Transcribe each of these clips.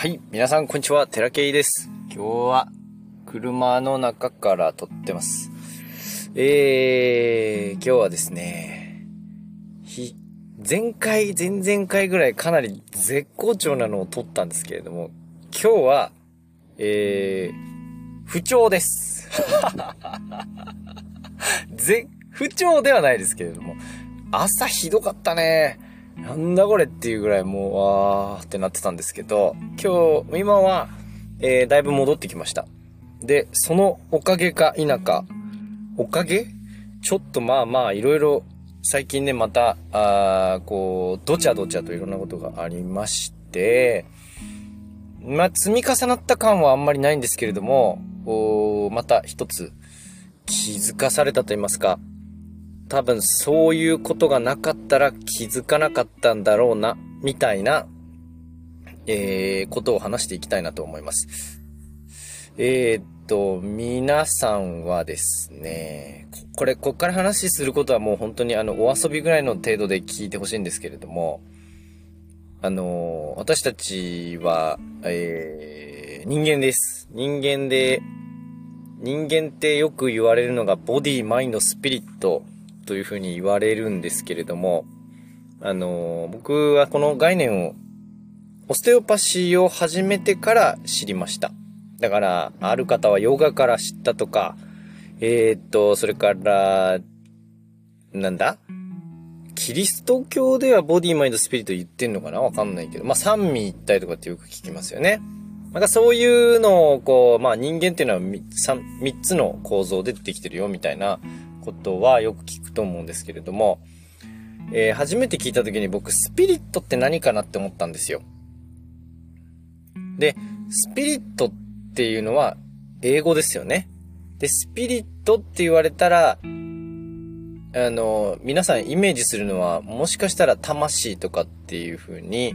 はい、皆さんこんにちは、テラケイです。今日は車の中から撮ってます。えー、今日はですね、ひ、前回、前々回ぐらいかなり絶好調なのを撮ったんですけれども、今日は、えー、不調です。ぜ、不調ではないですけれども、朝ひどかったね。なんだこれっていうぐらいもう、わーってなってたんですけど、今日、今は、えー、だいぶ戻ってきました。で、そのおかげか否か、おかげ？ちょっとまあまあ、いろいろ、最近ね、また、あこう、どちゃどちゃといろんなことがありまして、まあ、積み重なった感はあんまりないんですけれども、おまた一つ、気づかされたと言いますか、多分そういうことがなかったら気づかなかったんだろうな、みたいな、えー、ことを話していきたいなと思います。えー、っと、皆さんはですね、これ、こっから話することはもう本当にあの、お遊びぐらいの程度で聞いてほしいんですけれども、あの私たちは、えー、人間です。人間で、人間ってよく言われるのがボディ、マインド、スピリットというふうに言われるんですけれども、あの、僕はこの概念を、オステオパシーを始めてから知りました。だから、ある方はヨガから知ったとか、えー、っと、それから、なんだ？キリスト教ではボディ、マインド、スピリット言ってんのかな？わかんないけど、まあ、三味一体とかってよく聞きますよね。なんかそういうのを、こう、まあ人間っていうのは三、つの構造でできてるよみたいなことはよく聞くと思うんですけれども、えー、初めて聞いた時に僕、スピリットって何かなって思ったんですよ。で、スピリットっていうのは英語ですよね。で、スピリットって言われたら、あの、皆さんイメージするのは、もしかしたら魂とかっていう風に、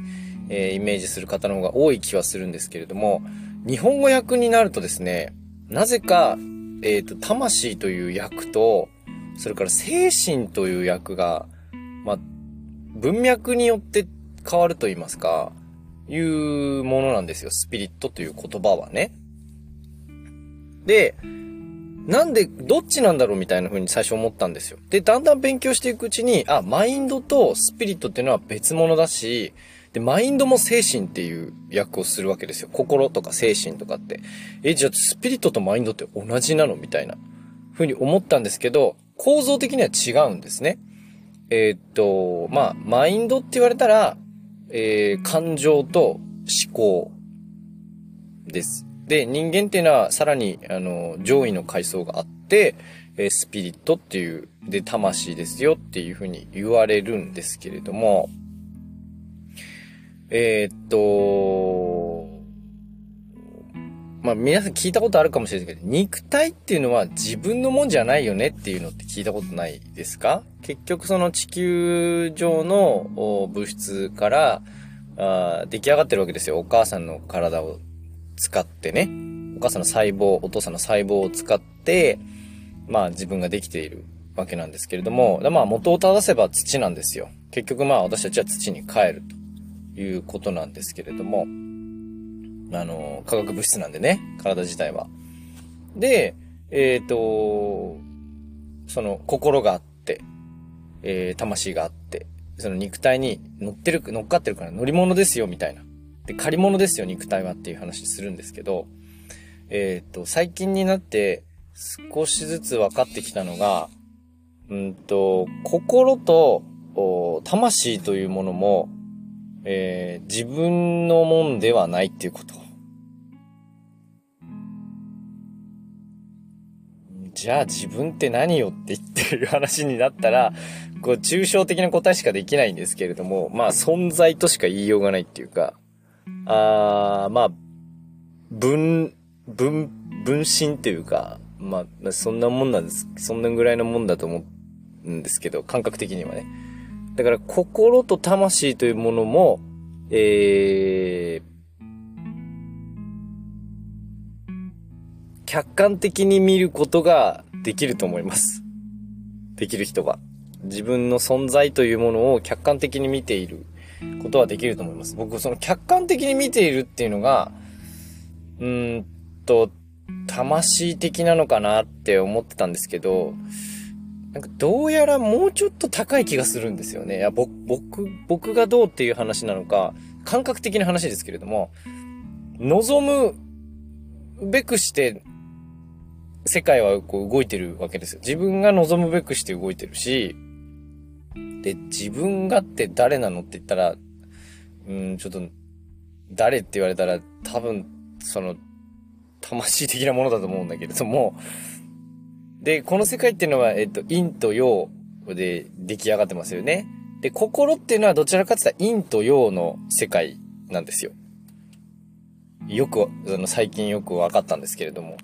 えー、イメージする方の方が多い気はするんですけれども、日本語訳になるとですね、なぜか、えっ、ー、と、魂という訳と、それから精神という役が、まあ、文脈によって変わると言いますか、いうものなんですよ。スピリットという言葉はね。で、なんで、どっちなんだろうみたいな風に最初思ったんですよ。で、だんだん勉強していくうちに、あ、マインドとスピリットっていうのは別物だし、で、マインドも精神っていう役をするわけですよ。心とか精神とかって。え、じゃあスピリットとマインドって同じなのみたいな風に思ったんですけど、構造的には違うんですね。えー、っと、まあ、マインドって言われたら、えー、感情と思考です。で、人間っていうのはさらに、あの、上位の階層があって、えー、スピリットっていう、で、魂ですよっていうふうに言われるんですけれども、えー、っと、まあ皆さん聞いたことあるかもしれないけど、肉体っていうのは自分のもんじゃないよねっていうのって聞いたことないですか？結局その地球上の物質からあ出来上がってるわけですよ。お母さんの体を使ってね。お母さんの細胞、お父さんの細胞を使って、まあ自分ができているわけなんですけれども、まあ元を正せば土なんですよ。結局まあ私たちは土に帰るということなんですけれども、あの、化学物質なんでね、体自体は。で、えっ、ー、と、その心があって、えー、魂があって、その肉体に乗ってる、乗っかってるから乗り物ですよ、みたいな。で、借り物ですよ、肉体はっていう話するんですけど、えっ、ー、と、最近になって少しずつ分かってきたのが、うんと、心と、魂というものも、えー、自分のもんではないっていうこと。じゃあ自分って何よって言ってる話になったら、こう、抽象的な答えしかできないんですけれども、まあ、存在としか言いようがないっていうか、あー、まあ、分、分、分身っていうか、まあ、そんなもんなんです。そんなぐらいのもんだと思うんですけど、感覚的にはね。だから、心と魂というものも、えー、客観的に見ることができると思います。できる人は。自分の存在というものを客観的に見ている、ことはできると思います。僕、その客観的に見ているっていうのが、うーんと、魂的なのかなって思ってたんですけど、なんかどうやらもうちょっと高い気がするんですよね。いや、僕、僕、僕がどうっていう話なのか、感覚的な話ですけれども、望むべくして世界はこう動いてるわけですよ。自分が望むべくして動いてるし、で、自分がって誰なのって言ったら、うん、ちょっと、誰って言われたら多分、その、魂的なものだと思うんだけれども、で、この世界っていうのは、えっと、陰と陽で出来上がってますよね。で、心っていうのはどちらかって言ったら陰と陽の世界なんですよ。よく、あの、最近よく分かったんですけれども。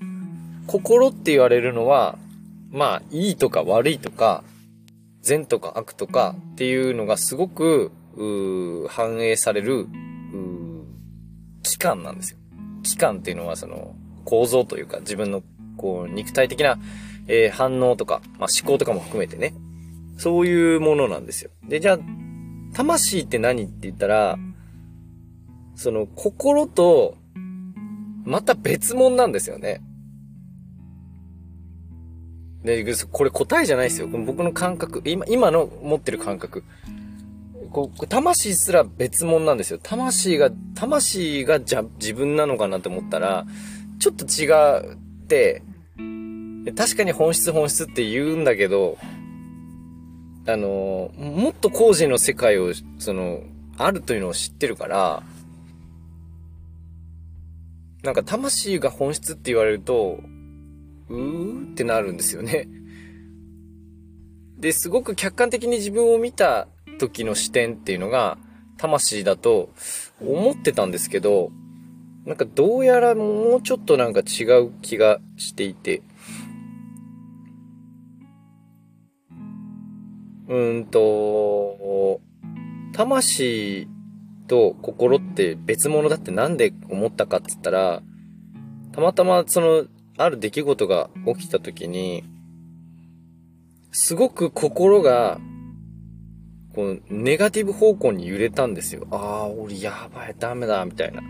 心って言われるのは、まあ、いいとか悪いとか、善とか悪とかっていうのがすごく、反映される、器官なんですよ。器官っていうのはその構造というか自分のこう肉体的な、えー、反応とか、まあ、思考とかも含めてね。そういうものなんですよ。で、じゃあ、魂って何って言ったら、その心と、また別物なんですよね。で、これ答えじゃないですよ。僕の感覚、今、今の持ってる感覚。こう、魂すら別物なんですよ。魂が、魂がじゃ、自分なのかなって思ったら、ちょっと違って、確かに本質本質って言うんだけど、あの、もっと工事の世界を、その、あるというのを知ってるから、なんか魂が本質って言われると、うーってなるんですよね。で、すごく客観的に自分を見た時の視点っていうのが、魂だと思ってたんですけど、なんかどうやらもうちょっとなんか違う気がしていて、うーんと、魂と心って別物だってなんで思ったかって言ったら、たまたまそのある出来事が起きた時に、すごく心が、こう、ネガティブ方向に揺れたんですよ。ああ、俺やばい、ダメだ、みたいな。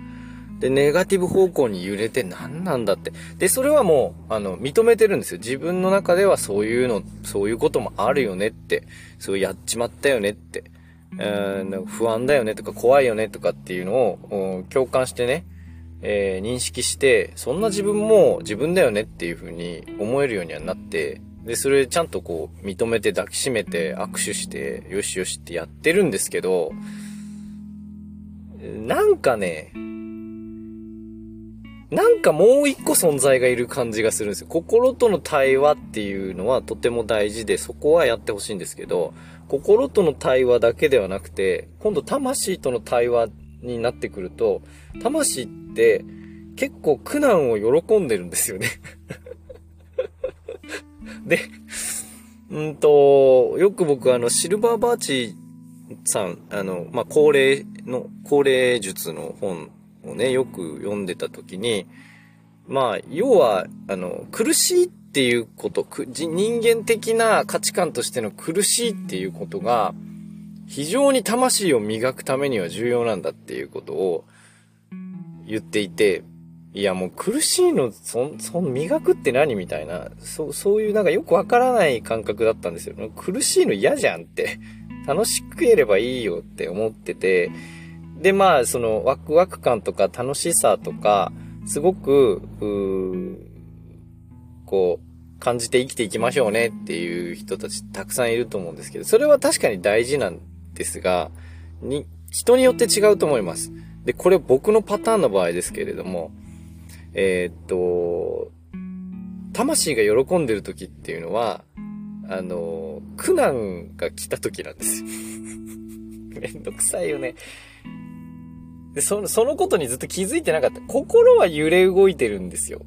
で、ネガティブ方向に揺れて何なんだって。で、それはもう、あの、認めてるんですよ。自分の中ではそういうの、そういうこともあるよねって。そうやっちまったよねって。うん、不安だよねとか怖いよねとかっていうのを、共感してね、えー、認識して、そんな自分も自分だよねっていう風に思えるようにはなって、で、それちゃんとこう、認めて抱きしめて握手して、よしよしってやってるんですけど、なんかね、なんかもう一個存在がいる感じがするんですよ。心との対話っていうのはとても大事で、そこはやってほしいんですけど、心との対話だけではなくて、今度魂との対話になってくると、魂って結構苦難を喜んでるんですよね。で、うんと、よく僕あの、シルバーバーチさん、あの、まあ、高齢の、高齢術の本をね、よく読んでた時に、まあ、要は、あの、苦しいっていうこと、人間的な価値観としての苦しいっていうことが、非常に魂を磨くためには重要なんだっていうことを言っていて、いやもう苦しいの、そ、その磨くって何みたいな、そう、そういうなんかよくわからない感覚だったんですよ。苦しいの嫌じゃんって。楽しくやればいいよって思ってて、でまあそのワクワク感とか楽しさとか、すごく、うこう、感じて生きていきましょうねっていう人たちたくさんいると思うんですけど、それは確かに大事なんですが、に、人によって違うと思います。で、これ僕のパターンの場合ですけれども、えー、っと、魂が喜んでる時っていうのは、あの、苦難が来た時なんですよ。めんどくさいよね。で、その、そのことにずっと気づいてなかった。心は揺れ動いてるんですよ。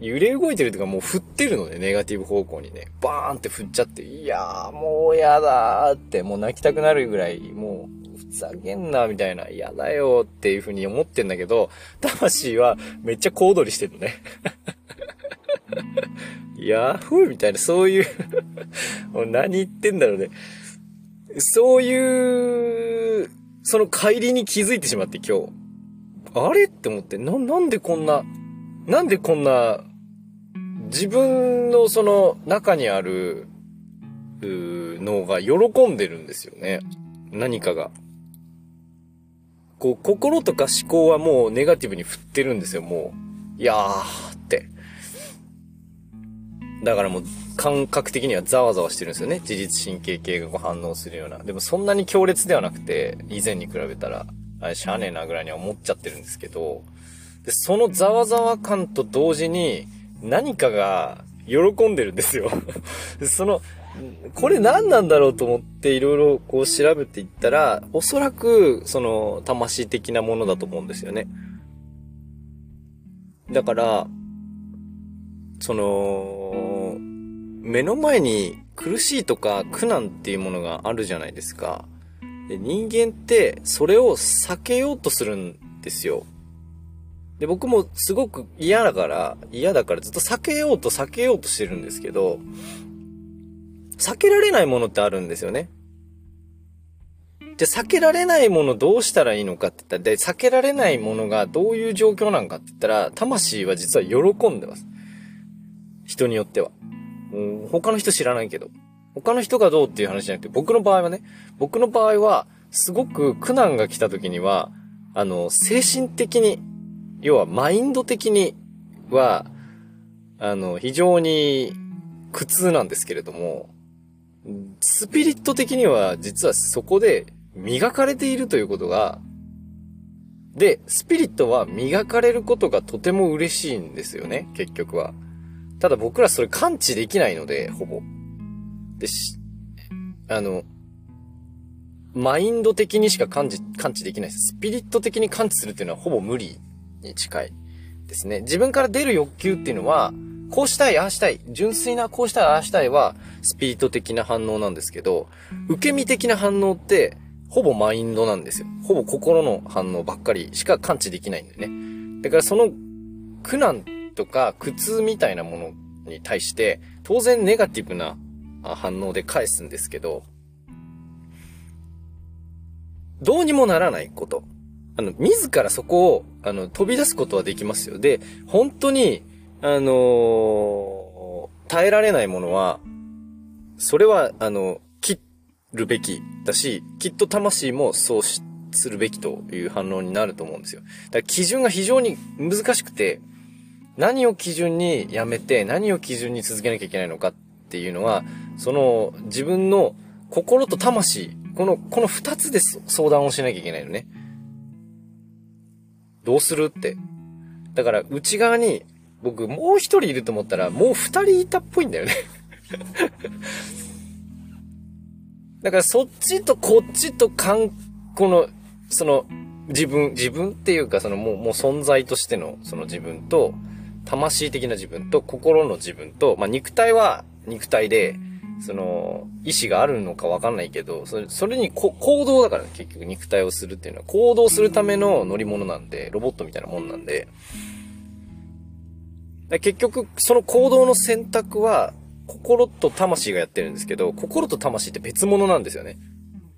揺れ動いてるというかもう振ってるので、ネガティブ方向にね。バーンって振っちゃって、いやーもうやだーって、もう泣きたくなるぐらい、もう、ふざけんな、みたいな、嫌だよっていう風に思ってんだけど、魂はめっちゃ小躍りしてるのね。ヤフーみたいな、そういうもう何言ってんだろうね。そういうその帰りに気づいてしまって今日。あれ？って思って、な、なんでこんな、なんでこんな、自分のその中にある、のが喜んでるんですよね。何かが。こう、心とか思考はもうネガティブに振ってるんですよ、もう。いやーって。だからもう、感覚的にはざわざわしてるんですよね。自律神経系がこう反応するような。でもそんなに強烈ではなくて、以前に比べたら、あれしゃあねえなぐらいには思っちゃってるんですけど、で、そのざわざわ感と同時に、何かが喜んでるんですよ その、これ何なんだろうと思っていろいろこう調べていったら、おそらくその魂的なものだと思うんですよね。だから、その、目の前に苦しいとか苦難っていうものがあるじゃないですか。で人間ってそれを避けようとするんですよ。で、僕もすごく嫌だから、嫌だからずっと避けようと避けようとしてるんですけど、避けられないものってあるんですよね。で、避けられないものどうしたらいいのかって言ったら、で、避けられないものがどういう状況なんかって言ったら、魂は実は喜んでます。人によっては。うん、他の人知らないけど。他の人がどうっていう話じゃなくて、僕の場合はね、僕の場合は、すごく苦難が来た時には、あの、精神的に、要はマインド的には、あの、非常に苦痛なんですけれども、スピリット的には実はそこで磨かれているということが、で、スピリットは磨かれることがとても嬉しいんですよね、結局は。ただ僕らそれ感知できないので、ほぼ。でし、あの、マインド的にしか感知、感知できないです。スピリット的に感知するっていうのはほぼ無理に近いですね。自分から出る欲求っていうのは、こうしたい、ああしたい、純粋なこうしたい、ああしたいは、スピリット的な反応なんですけど、受け身的な反応って、ほぼマインドなんですよ。ほぼ心の反応ばっかりしか感知できないんだよね。だからその苦難とか苦痛みたいなものに対して、当然ネガティブな反応で返すんですけど、どうにもならないこと。あの、自らそこを、あの、飛び出すことはできますよ。で、本当に、あのー、耐えられないものは、それは、あの、切るべきだし、きっと魂もそうするべきという反応になると思うんですよ。だから基準が非常に難しくて、何を基準にやめて、何を基準に続けなきゃいけないのかっていうのは、その自分の心と魂、この、この二つで相談をしなきゃいけないのね。どうするって。だから内側に僕もう一人いると思ったらもう二人いたっぽいんだよね だからそっちとこっちとかん、この、その、自分、自分っていうかそのもう、もう存在としてのその自分と、魂的な自分と心の自分と、まあ、肉体は肉体で、その、意志があるのかわかんないけど、それ、それにこ行動だから、ね結局肉体をするっていうのは、行動するための乗り物なんで、ロボットみたいなもんなんで、結局、その行動の選択は、心と魂がやってるんですけど、心と魂って別物なんですよね。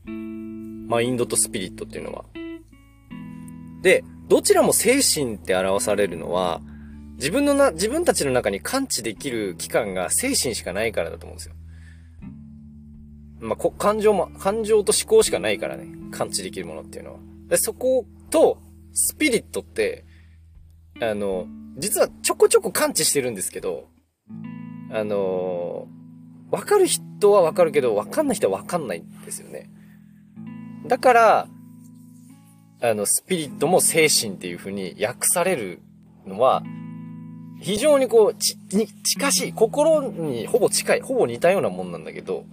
マインドとスピリットっていうのは。で、どちらも精神って表されるのは、自分のな、自分たちの中に感知できる期間が精神しかないからだと思うんですよ。まあ、感情も、感情と思考しかないからね。感知できるものっていうのは。でそこと、スピリットって、あの、実はちょこちょこ感知してるんですけど、あのわかる人はわかるけど、わかんない人はわかんないんですよね。だから、あの、スピリットも精神っていう風に訳されるのは、非常にこう、ち、に、近しい、心にほぼ近い、ほぼ似たようなもんなんだけど、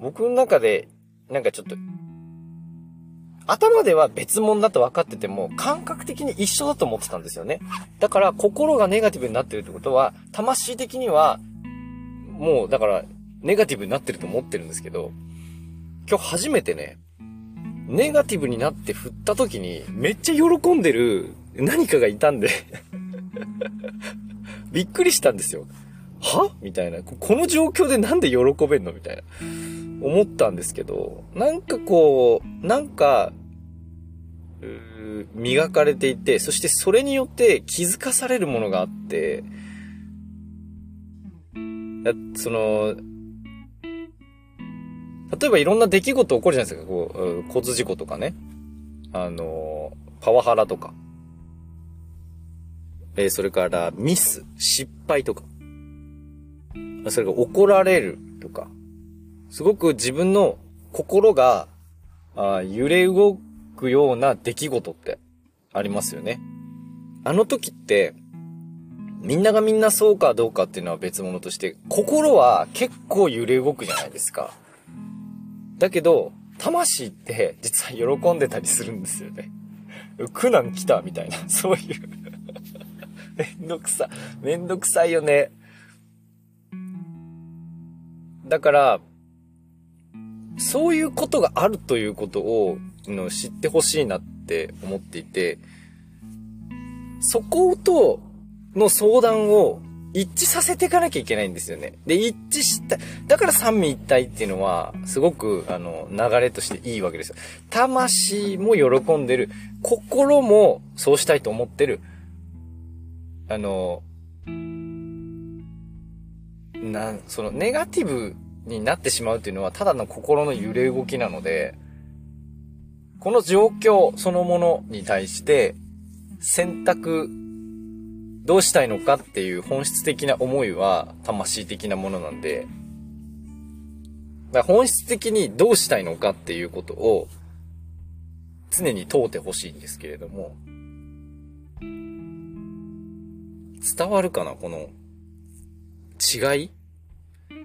僕の中で、なんかちょっと、頭では別物だと分かってても、感覚的に一緒だと思ってたんですよね。だから、心がネガティブになってるってことは、魂的には、もう、だから、ネガティブになってると思ってるんですけど、今日初めてね、ネガティブになって振った時に、めっちゃ喜んでる何かがいたんでびっくりしたんですよ。は？みたいな。この状況でなんで喜べんの？みたいな。思ったんですけど、なんかこう、なんか、磨かれていて、そしてそれによって気づかされるものがあって、その、例えばいろんな出来事起こるじゃないですか、こう、交通事故とかね。あの、パワハラとか。え、それからミス、失敗とか。それが怒られるとか。すごく自分の心が、あ揺れ動くような出来事ってありますよね。あの時って、みんながみんなそうかどうかっていうのは別物として、心は結構揺れ動くじゃないですか。だけど、魂って実は喜んでたりするんですよね。苦難来たみたいな、そういうめんどくさ、めんどくさいよね。だから、そういうことがあるということをの知ってほしいなって思っていて、そことの相談を一致させていかなきゃいけないんですよね。で、一致した、だから三位一体っていうのは、すごく、あの、流れとしていいわけですよ。魂も喜んでる。心もそうしたいと思ってる。あの、な、その、ネガティブになってしまうっていうのは、ただの心の揺れ動きなので、この状況そのものに対して、選択どうしたいのかっていう本質的な思いは魂的なものなんで、だから本質的にどうしたいのかっていうことを常に問うてほしいんですけれども、伝わるかなこの違い？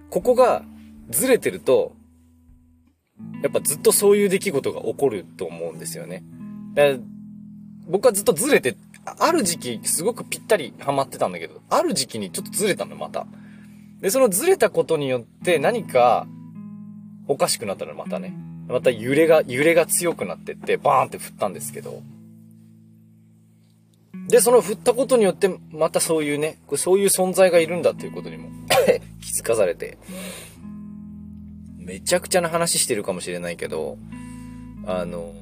ここがずれてると、やっぱずっとそういう出来事が起こると思うんですよね。僕はずっとずれてある時期、すごくぴったりハマってたんだけど、ある時期にちょっとずれたの、また。で、そのずれたことによって何かおかしくなったの、またね。また揺れが、揺れが強くなってって、バーンって振ったんですけど。で、その振ったことによって、またそういうね、そういう存在がいるんだっていうことにも 気づかされて。めちゃくちゃな話してるかもしれないけど、あの、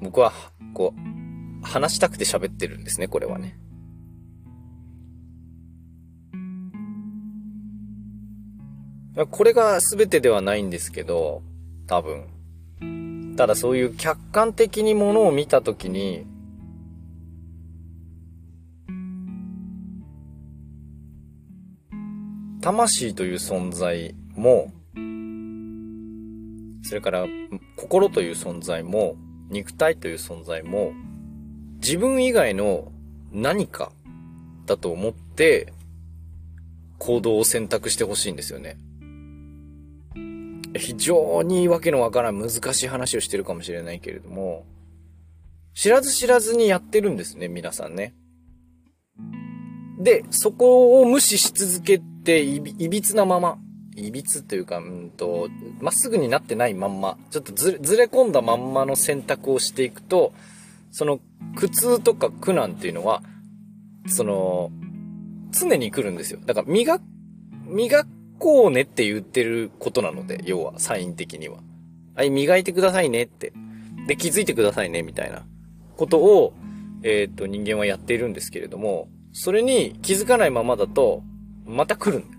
僕は、こう、話したくて喋ってるんですね、これはね。これが全てではないんですけど、多分。ただそういう客観的にものを見たときに、魂という存在も、それから心という存在も、肉体という存在も、自分以外の何かだと思って、行動を選択してほしいんですよね。非常にわけのわからん難しい話をしてるかもしれないけれども、知らず知らずにやってるんですね、皆さんね。で、そこを無視し続けていび、いびつなまま、いびつというか、うんと、まっすぐになってないまんま、ちょっとずれ、ずれ込んだまんまの選択をしていくと、その苦痛とか苦難っていうのは、その、常に来るんですよ。だから磨、磨こうねって言ってることなので、要は、サイン的には。はい、磨いてくださいねって。で、気づいてくださいね、みたいなことを、えっ、と、人間はやっているんですけれども、それに気づかないままだと、また来るんだ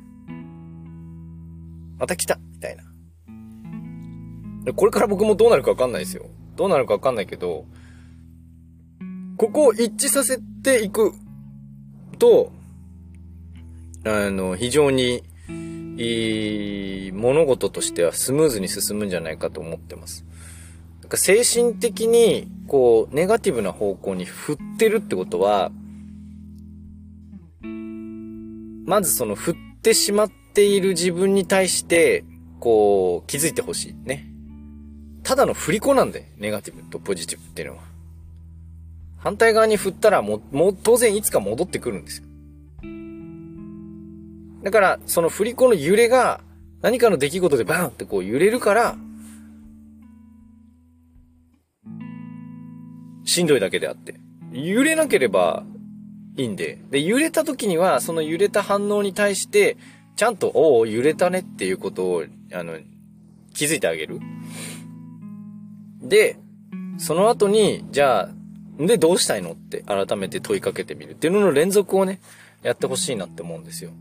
また来た？みたいな。これから僕もどうなるかわかんないですよ。どうなるかわかんないけど、ここを一致させていくと、あの、非常に、いい物事としてはスムーズに進むんじゃないかと思ってます。精神的に、こう、ネガティブな方向に振ってるってことは、まずその振ってしまっている自分に対して、こう、気づいてほしい。ね。ただの振り子なんで、ネガティブとポジティブっていうのは。反対側に振ったらも、も当然いつか戻ってくるんですよ。だから、その振り子の揺れが、何かの出来事でバーンってこう揺れるから、しんどいだけであって。揺れなければいいんで。で、揺れた時には、その揺れた反応に対して、ちゃんと、おお、揺れたねっていうことを、あの、気づいてあげる。で、その後に、じゃあ、で、どうしたいのって改めて問いかけてみるっていうのの連続をね、やってほしいなって思うんですよ。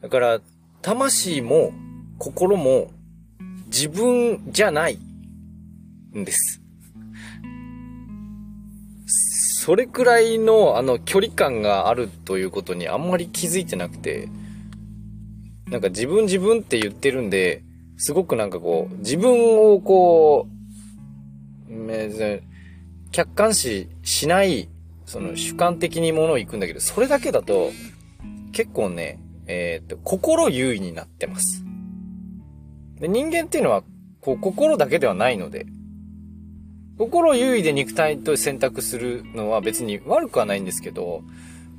だから、魂も心も自分じゃないんです。それくらいのあの距離感があるということにあんまり気づいてなくて、なんか自分自分って言ってるんで、すごくなんかこう、自分をこう、客観視しない、その主観的にものを行くんだけど、それだけだと、結構ね、えっ、と、心優位になってます。で人間っていうのは、こう、心だけではないので、心優位で肉体と選択するのは別に悪くはないんですけど、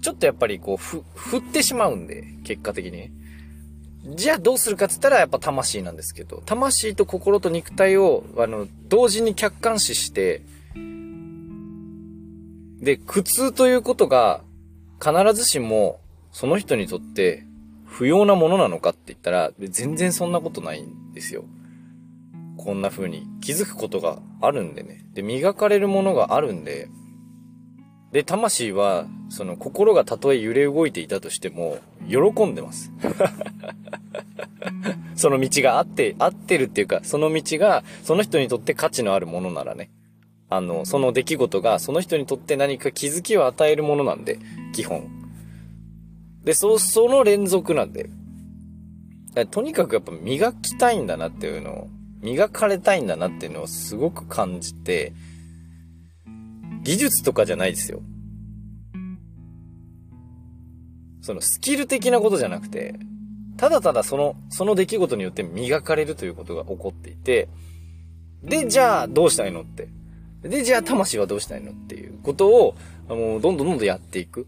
ちょっとやっぱりこう、ふ、振ってしまうんで、結果的に。じゃあどうするかって言ったらやっぱ魂なんですけど、魂と心と肉体を、あの、同時に客観視して、で、苦痛ということが必ずしもその人にとって不要なものなのかって言ったら、全然そんなことないんですよ。こんな風に気づくことがあるんでね。で、磨かれるものがあるんで、で、魂は、その心がたとえ揺れ動いていたとしても、喜んでます。その道があって、合ってるっていうか、その道が、その人にとって価値のあるものならね。あの、その出来事が、その人にとって何か気づきを与えるものなんで、基本。で、そ、その連続なんで。とにかくやっぱ磨きたいんだなっていうのを、磨かれたいんだなっていうのをすごく感じて、技術とかじゃないですよ。そのスキル的なことじゃなくて、ただただその、その出来事によって磨かれるということが起こっていて、で、じゃあどうしたいのって。で、じゃあ魂はどうしたいのっていうことを、もうどんどんどんどんやっていく。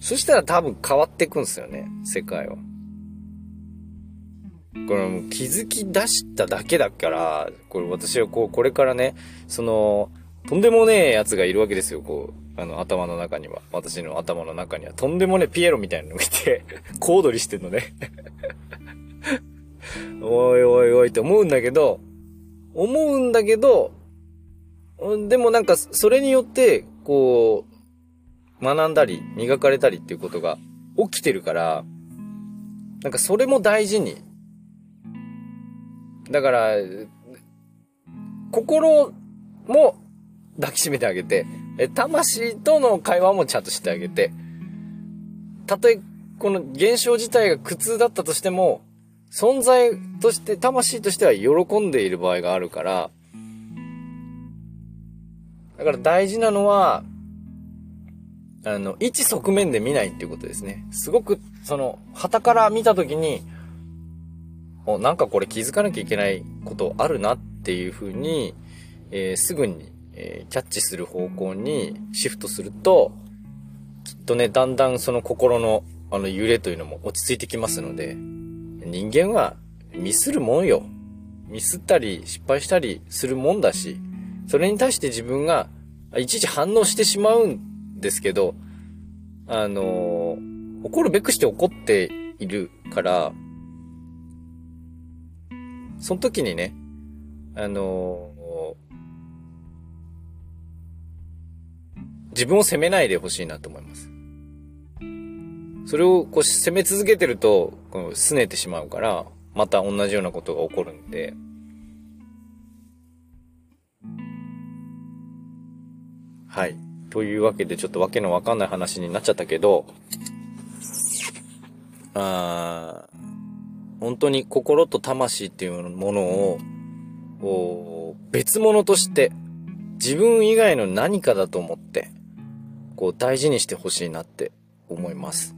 そしたら多分変わっていくんですよね、世界は。これも気づき出しただけだから、これ私はこう、これからね、その、とんでもねえやつがいるわけですよ、こう。あの、頭の中には。私の頭の中には。とんでもねえピエロみたいなのがいて、小躍りしてんのね おいおいおいって思うんだけど、思うんだけど、でもなんか、それによって、こう、学んだり、磨かれたりっていうことが起きてるから、なんかそれも大事に。だから、心も抱きしめてあげて、魂との会話もちゃんとしてあげて、たとえこの現象自体が苦痛だったとしても、存在として、魂としては喜んでいる場合があるから、だから大事なのは、あの、一側面で見ないっていうことですね。すごく、その、旗から見たときに、お、なんかこれ気づかなきゃいけないことあるなっていうふうに、えー、すぐにえー、キャッチする方向にシフトすると、きっとね、だんだんその心のあの揺れというのも落ち着いてきますので、人間はミスるもんよ。ミスったり失敗したりするもんだし、それに対して自分がいちいち反応してしまうんですけど、あのー、怒るべくして怒っているから、その時にね、あの自分を責めないでほしいなと思います。それをこう責め続けてると、この拗ねてしまうから、また同じようなことが起こるんで、はい。というわけで、ちょっとわけのわかんない話になっちゃったけど、あー本当に心と魂っていうものを、別物として、自分以外の何かだと思って、こう大事にしてほしいなって思います。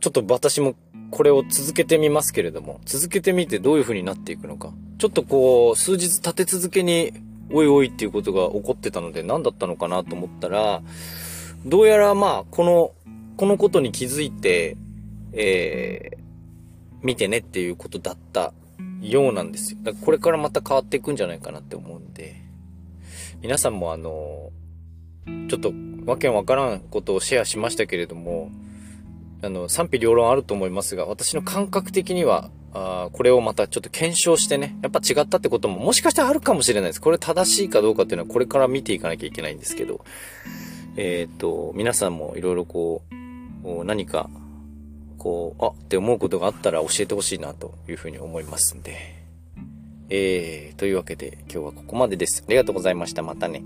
ちょっと私もこれを続けてみますけれども、続けてみてどういう風になっていくのか。ちょっとこう、数日立て続けに、おいおいっていうことが起こってたので何だったのかなと思ったら、どうやらまあ、この、このことに気づいて、えー、見てねっていうことだったようなんですよ。だからこれからまた変わっていくんじゃないかなって思うんで、皆さんもあの、ちょっとわけわからんことをシェアしましたけれども、あの、賛否両論あると思いますが、私の感覚的には、あこれをまたちょっと検証してね、やっぱ違ったってことももしかしたらあるかもしれないです。これ正しいかどうかっていうのはこれから見ていかなきゃいけないんですけど、えっ、ー、と、皆さんもいろいろこう、何か、こう、あって思うことがあったら教えてほしいなというふうに思いますんで。えー、というわけで今日はここまでです。ありがとうございました。またね。